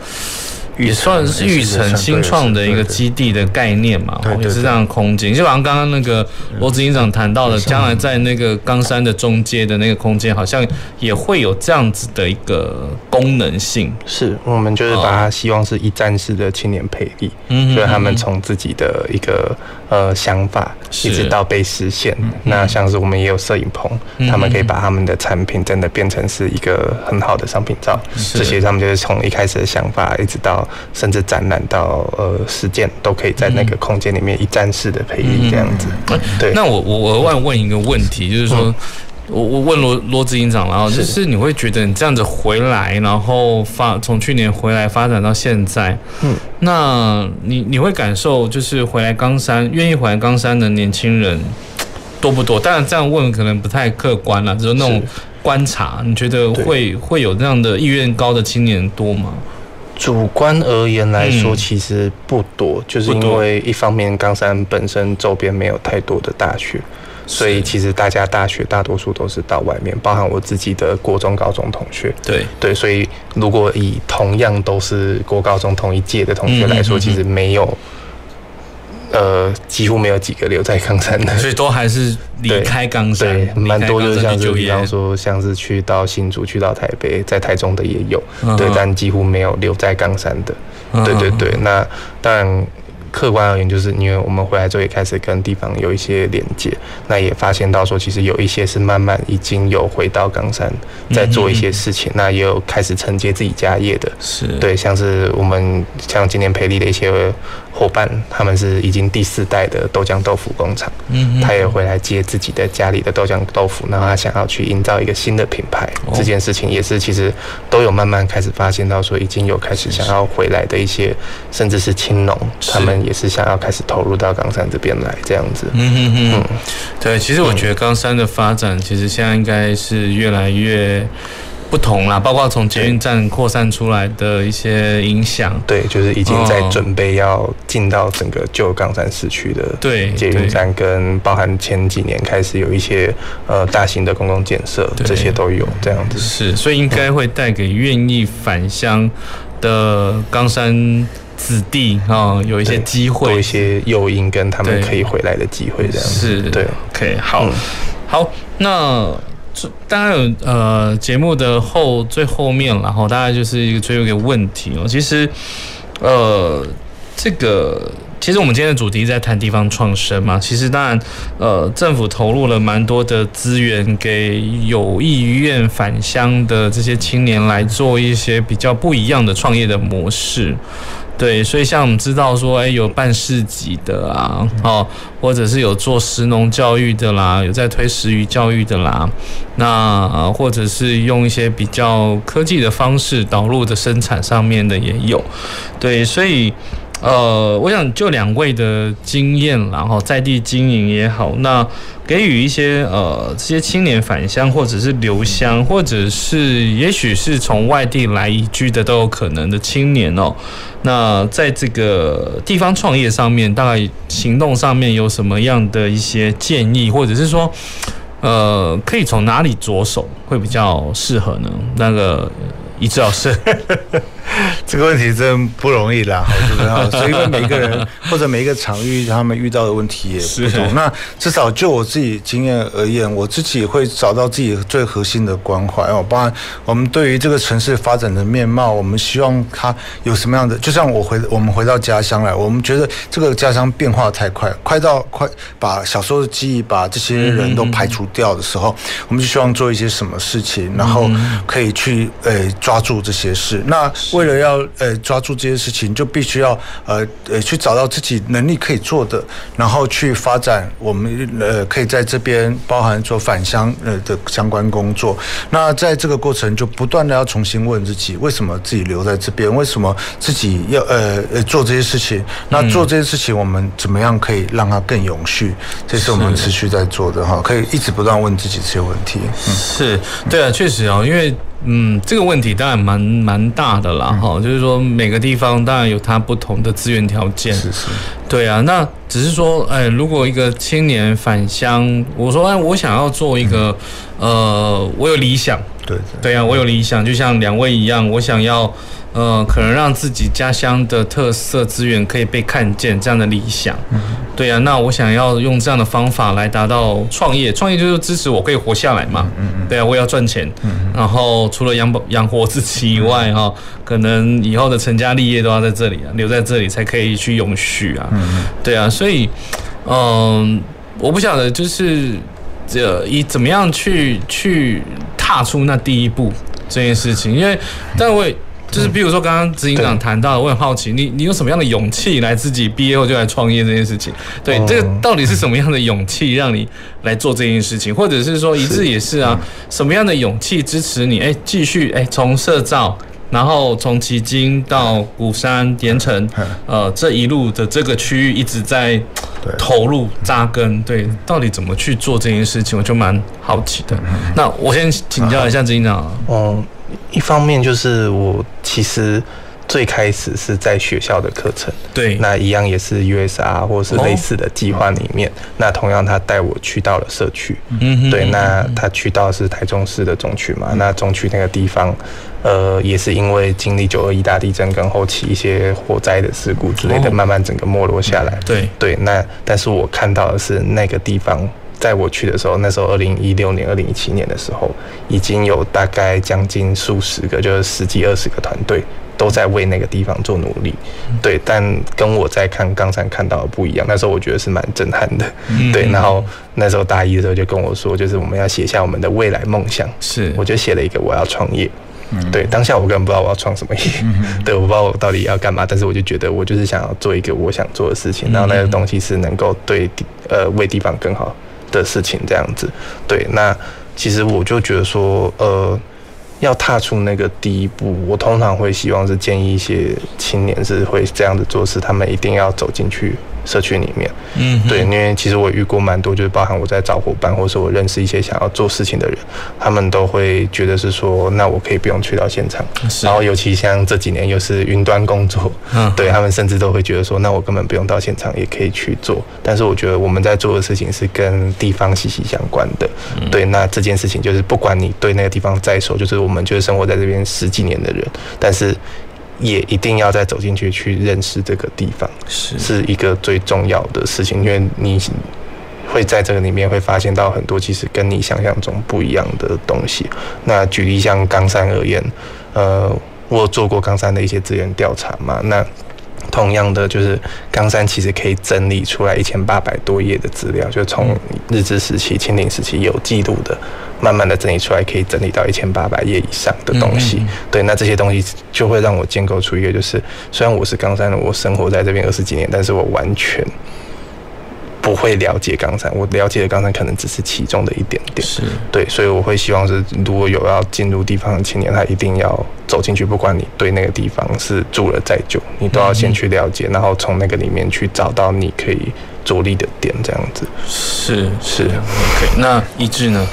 也算是育成新创的一个基地的概念嘛，也是这样的空间。就好像刚刚那个罗执行长谈到的，将来在那个冈山的中街的那个空间，好像也会有这样子的一个功能性。是我们就是把它希望是一站式的青年培力，嗯，所以他们从自己的一个呃想法，一直到被实现。那像是我们也有摄影棚，他们可以把他们的产品真的变成是一个很好的商品照。这些他们就是从一开始的想法，一直到。甚至展览到呃实践都可以在那个空间里面一站式的培育这样子。对，那我我额外问一个问题，就是说，我我问罗罗执行长，然后就是。你会觉得你这样子回来，然后发从去年回来发展到现在，嗯，那你你会感受就是回来冈山，愿意回来冈山的年轻人多不多？当然这样问可能不太客观了，就是那种观察，你觉得会会有这样的意愿高的青年多吗？主观而言来说，其实不多，嗯、就是因为一方面冈山本身周边没有太多的大学，所以其实大家大学大多数都是到外面，包含我自己的国中、高中同学。对对，所以如果以同样都是国高中同一届的同学来说，其实没有。呃，几乎没有几个留在冈山的，*laughs* 所以都还是离开冈山，对，蛮多就是像是比方说，像是去到新竹、去到台北，在台中的也有，对，但几乎没有留在冈山的，对对对。那当然。客观而言，就是因为我们回来之后也开始跟地方有一些连接，那也发现到说，其实有一些是慢慢已经有回到冈山，在做一些事情，那也有开始承接自己家业的，是。对，像是我们像今年培力的一些伙伴，他们是已经第四代的豆浆豆腐工厂，嗯，他也回来接自己的家里的豆浆豆腐，然后他想要去营造一个新的品牌，这件事情也是其实都有慢慢开始发现到说，已经有开始想要回来的一些，甚至是青农他们。也是想要开始投入到冈山这边来这样子。嗯哼哼，嗯，对，其实我觉得冈山的发展，其实现在应该是越来越不同啦，包括从捷运站扩散出来的一些影响。对，就是已经在准备要进到整个旧冈山市区的对捷运站，跟包含前几年开始有一些呃大型的公共建设，这些都有这样子。是，所以应该会带给愿意返乡的冈山。子弟啊，有一些机会，有一些诱因跟他们可以回来的机会，这样是对。OK，好，嗯、好，那当然有呃，节目的后最后面，然后大概就是一个最后一个问题哦。其实，呃，这个其实我们今天的主题在谈地方创生嘛。其实当然，呃，政府投入了蛮多的资源给有意愿返乡的这些青年来做一些比较不一样的创业的模式。对，所以像我们知道说，哎，有办市集的啊，哦，或者是有做食农教育的啦，有在推食鱼教育的啦，那或者是用一些比较科技的方式导入的生产上面的也有，对，所以呃，我想就两位的经验，然后在地经营也好，那。给予一些呃这些青年返乡，或者是留乡，或者是也许是从外地来移居的都有可能的青年哦。那在这个地方创业上面，大概行动上面有什么样的一些建议，或者是说，呃，可以从哪里着手会比较适合呢？那个。一致老师，*laughs* *laughs* 这个问题真不容易啦，*laughs* 好，是不是？所以每个人或者每一个场域，他们遇到的问题也不同。那至少就我自己经验而言，我自己会找到自己最核心的关怀哦。包含我们对于这个城市发展的面貌，我们希望它有什么样的？就像我回我们回到家乡来，我们觉得这个家乡变化太快，快到快把小时候的记忆把这些人都排除掉的时候，我们就希望做一些什么事情，然后可以去呃抓住这些事。那为了要呃抓住这些事情，就必须要呃呃去找到自己能力可以做的，然后去发展我们呃可以在这边包含做返乡呃的相关工作。那在这个过程，就不断的要重新问自己，为什么自己留在这边？为什么自己要呃呃做这些事情？那做这些事情，我们怎么样可以让它更永续？这是我们持续在做的哈，可以一直不断问自己这些问题。嗯，是对啊，确实啊，因为。嗯，这个问题当然蛮蛮大的啦，哈、嗯，就是说每个地方当然有它不同的资源条件，是是，对啊，那只是说，哎，如果一个青年返乡，我说，哎，我想要做一个，嗯、呃，我有理想，对对，对啊，我有理想，就像两位一样，我想要。呃，可能让自己家乡的特色资源可以被看见，这样的理想，嗯、对、啊。那我想要用这样的方法来达到创业，创业就是支持我可以活下来嘛。嗯嗯。对啊，我也要赚钱。嗯。然后除了养养 *laughs* 养活自己以外，哈，可能以后的成家立业都要在这里啊，留在这里才可以去永续啊。嗯。对啊，所以，嗯、呃，我不晓得就是这以怎么样去去踏出那第一步这件事情，因为但我也。就是比如说，刚刚执行长谈到，我很好奇，你你有什么样的勇气来自己毕业后就来创业这件事情？对，这个到底是什么样的勇气让你来做这件事情？或者是说，一致也是啊，什么样的勇气支持你？哎，继续哎，从社造，然后从旗津到鼓山、盐城，呃，这一路的这个区域一直在投入扎根。对，到底怎么去做这件事情？我就蛮好奇的。那我先请教一下执行长。哦。一方面就是我其实最开始是在学校的课程，对，那一样也是 USR 或是类似的计划里面，那同样他带我去到了社区，嗯，对，那他去到是台中市的中区嘛，那中区那个地方，呃，也是因为经历九二一大地震跟后期一些火灾的事故之类的，慢慢整个没落下来，对，对，那但是我看到的是那个地方。在我去的时候，那时候二零一六年、二零一七年的时候，已经有大概将近数十个，就是十几二十个团队都在为那个地方做努力。对，但跟我在看刚才看到的不一样。那时候我觉得是蛮震撼的。对，然后那时候大一的时候就跟我说，就是我们要写下我们的未来梦想。是，我就写了一个我要创业。对，当下我根本不知道我要创什么业。对，我不知道我到底要干嘛，但是我就觉得我就是想要做一个我想做的事情，然后那个东西是能够对呃为地方更好的事情这样子，对，那其实我就觉得说，呃，要踏出那个第一步，我通常会希望是建议一些青年是会这样子做事，他们一定要走进去。社区里面，嗯，对，因为其实我遇过蛮多，就是包含我在找伙伴，或是我认识一些想要做事情的人，他们都会觉得是说，那我可以不用去到现场，然后尤其像这几年又是云端工作，嗯，对他们甚至都会觉得说，那我根本不用到现场也可以去做。但是我觉得我们在做的事情是跟地方息息相关的，对，那这件事情就是不管你对那个地方再熟，就是我们就是生活在这边十几年的人，但是。也一定要再走进去去认识这个地方，是是一个最重要的事情，因为你会在这个里面会发现到很多其实跟你想象中不一样的东西。那举例像冈山而言，呃，我有做过冈山的一些资源调查嘛，那。同样的，就是冈山其实可以整理出来一千八百多页的资料，就从日治时期、清领时期有记录的，慢慢的整理出来，可以整理到一千八百页以上的东西。对，那这些东西就会让我建构出一个，就是虽然我是冈山人，我生活在这边二十几年，但是我完全。不会了解冈山，我了解的冈山可能只是其中的一点点。是，对，所以我会希望是，如果有要进入地方的青年，他一定要走进去，不管你对那个地方是住了再久，你都要先去了解，然后从那个里面去找到你可以着力的点，这样子。是是，OK。那一志呢？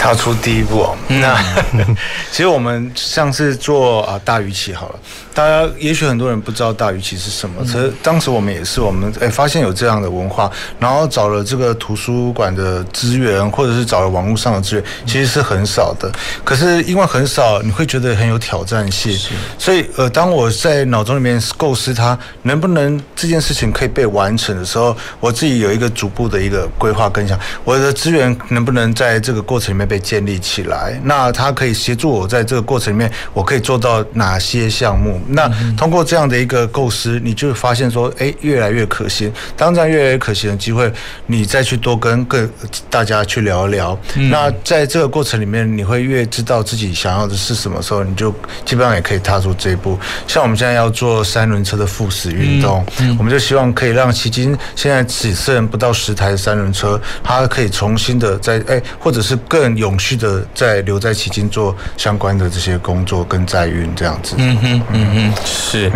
踏出第一步。哦。那 *laughs* 其实我们像是做啊大鱼旗好了，大家也许很多人不知道大鱼旗是什么，其实当时我们也是，我们哎发现有这样的文化，然后找了这个图书馆的资源，或者是找了网络上的资源，其实是很少的。可是因为很少，你会觉得很有挑战性，所以呃，当我在脑中里面构思它能不能这件事情可以被完成的时候，我自己有一个逐步的一个规划跟想，我的资源能不能在这个过程里面被建立起来？那它可以协助我在这个过程里面，我可以做到哪些项目？那通过这样的一个构思，你就会发现说，哎，越来越可行。当这样越来越可行的机会，你再去多跟各大家去聊一聊。那在这个过程里面，你会越知道自己想要的是什么时候，你就基本上也可以踏出这一步。像我们现在要做三轮车的复驶运动，我们就希望可以让迄今现在只剩不到十台三轮车，它可以重新的在哎，或者是更永续的在留在迄今做相关的这些工作跟载运这样子。嗯哼，嗯哼，是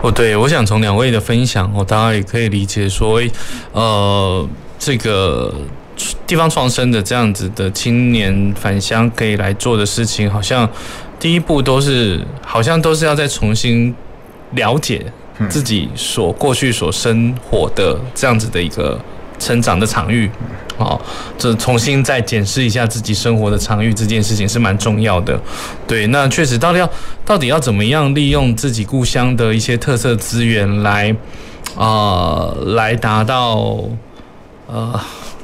哦，对，我想从两位的分享，我，大家也可以理解说，呃，这个地方创生的这样子的青年返乡可以来做的事情，好像第一步都是，好像都是要再重新了解自己所过去所生活的这样子的一个。成长的场域，哦，这重新再检视一下自己生活的场域，这件事情是蛮重要的。对，那确实，到底要到底要怎么样利用自己故乡的一些特色资源来，啊，来达到，呃，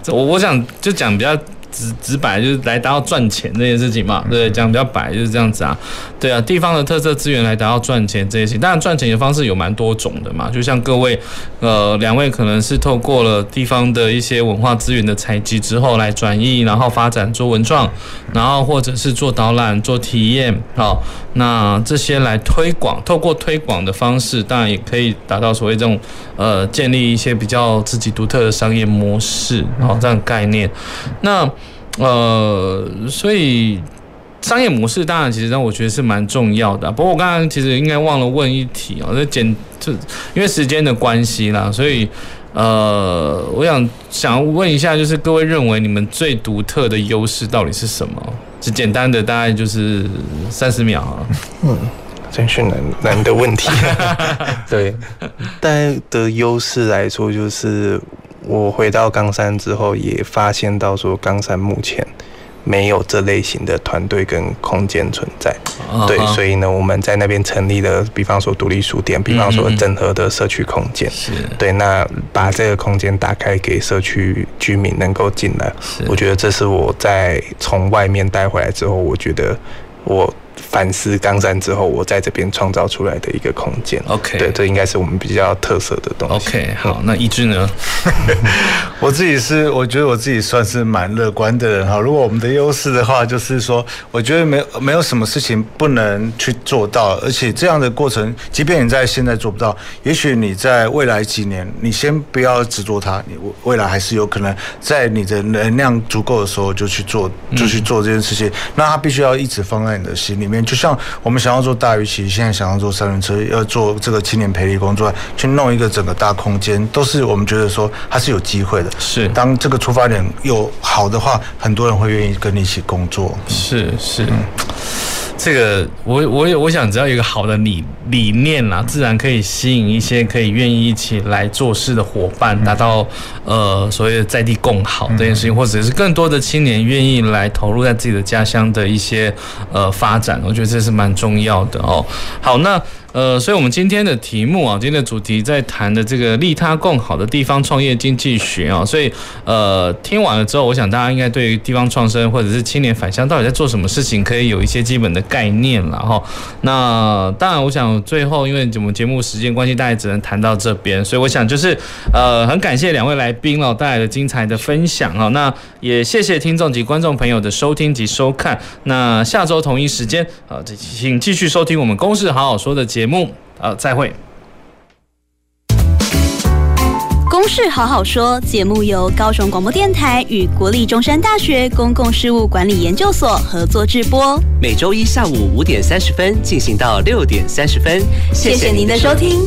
我我想就讲比较。直直白就是来达到赚钱这件事情嘛，对，讲比较白就是这样子啊，对啊，地方的特色资源来达到赚钱这些事情，当然赚钱的方式有蛮多种的嘛，就像各位，呃，两位可能是透过了地方的一些文化资源的采集之后来转移，然后发展做文创，然后或者是做导览、做体验，好，那这些来推广，透过推广的方式，当然也可以达到所谓这种呃建立一些比较自己独特的商业模式，然后这样概念，那。呃，所以商业模式当然其实让我觉得是蛮重要的。不过我刚刚其实应该忘了问一题哦，那简就因为时间的关系啦，所以呃，我想想问一下，就是各位认为你们最独特的优势到底是什么？就简单的大概就是三十秒啊。嗯，真是难难的问题。*laughs* 对，*laughs* 但的优势来说就是。我回到冈山之后，也发现到说冈山目前没有这类型的团队跟空间存在。对，所以呢，我们在那边成立了，比方说独立书店，比方说整合的社区空间。是。对，那把这个空间打开给社区居民能够进来，我觉得这是我在从外面带回来之后，我觉得我。反思冈山之后，我在这边创造出来的一个空间。OK，对，这应该是我们比较特色的东西。OK，好，那一志呢？*laughs* 我自己是，我觉得我自己算是蛮乐观的人哈。如果我们的优势的话，就是说，我觉得没有没有什么事情不能去做到，而且这样的过程，即便你在现在做不到，也许你在未来几年，你先不要执着它，你未来还是有可能在你的能量足够的时候就去做，就去做这件事情。嗯、那它必须要一直放在你的心里面。就像我们想要做大鱼期，现在想要做三轮车，要做这个青年培力工作，去弄一个整个大空间，都是我们觉得说它是有机会的。是，当这个出发点有好的话，很多人会愿意跟你一起工作。是是。嗯这个我我也我想只要有一个好的理理念啦，自然可以吸引一些可以愿意一起来做事的伙伴，达到呃所谓的在地共好这件事情，或者是更多的青年愿意来投入在自己的家乡的一些呃发展，我觉得这是蛮重要的哦。好，那。呃，所以，我们今天的题目啊，今天的主题在谈的这个利他共好的地方创业经济学啊，所以，呃，听完了之后，我想大家应该对于地方创生或者是青年返乡到底在做什么事情，可以有一些基本的概念了哈。那当然，我想最后，因为我们节目时间关系，大家只能谈到这边，所以我想就是，呃，很感谢两位来宾哦带来的精彩的分享啊。那也谢谢听众及观众朋友的收听及收看。那下周同一时间啊，请继续收听我们公事好好说的节。节目，呃，再会。公事好好说节目由高雄广播电台与国立中山大学公共事务管理研究所合作制播，每周一下午五点三十分进行到六点三十分。谢谢您的收听。